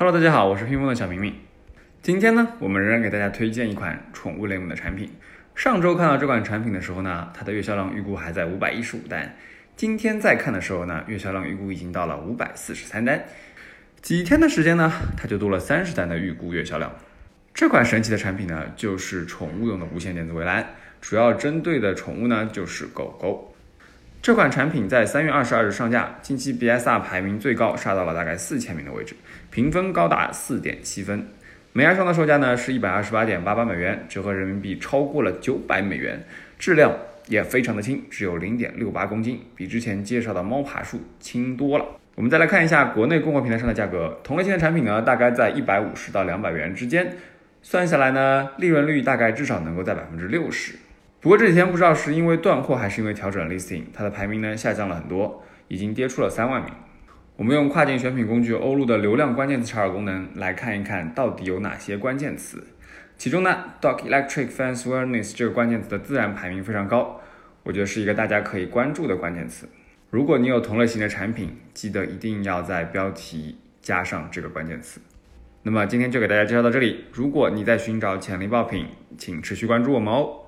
Hello，大家好，我是拼风的小明明。今天呢，我们仍然给大家推荐一款宠物类目的产品。上周看到这款产品的时候呢，它的月销量预估还在五百一十五单。今天再看的时候呢，月销量预估已经到了五百四十三单。几天的时间呢，它就多了三十单的预估月销量。这款神奇的产品呢，就是宠物用的无线电子围栏，主要针对的宠物呢就是狗狗。这款产品在三月二十二日上架，近期 BSR 排名最高，杀到了大概四千名的位置，评分高达四点七分。美牙上的售价呢是一百二十八点八八美元，折合人民币超过了九百美元，质量也非常的轻，只有零点六八公斤，比之前介绍的猫爬树轻多了。我们再来看一下国内供货平台上的价格，同类型的产品呢，大概在一百五十到两百元之间。算下来呢，利润率大概至少能够在百分之六十。不过这几天不知道是因为断货还是因为调整 listing，它的排名呢下降了很多，已经跌出了三万名。我们用跨境选品工具欧路的流量关键词查找功能来看一看到底有哪些关键词。其中呢，dog electric fence awareness 这个关键词的自然排名非常高，我觉得是一个大家可以关注的关键词。如果你有同类型的产品，记得一定要在标题加上这个关键词。那么今天就给大家介绍到这里。如果你在寻找潜力爆品，请持续关注我们哦。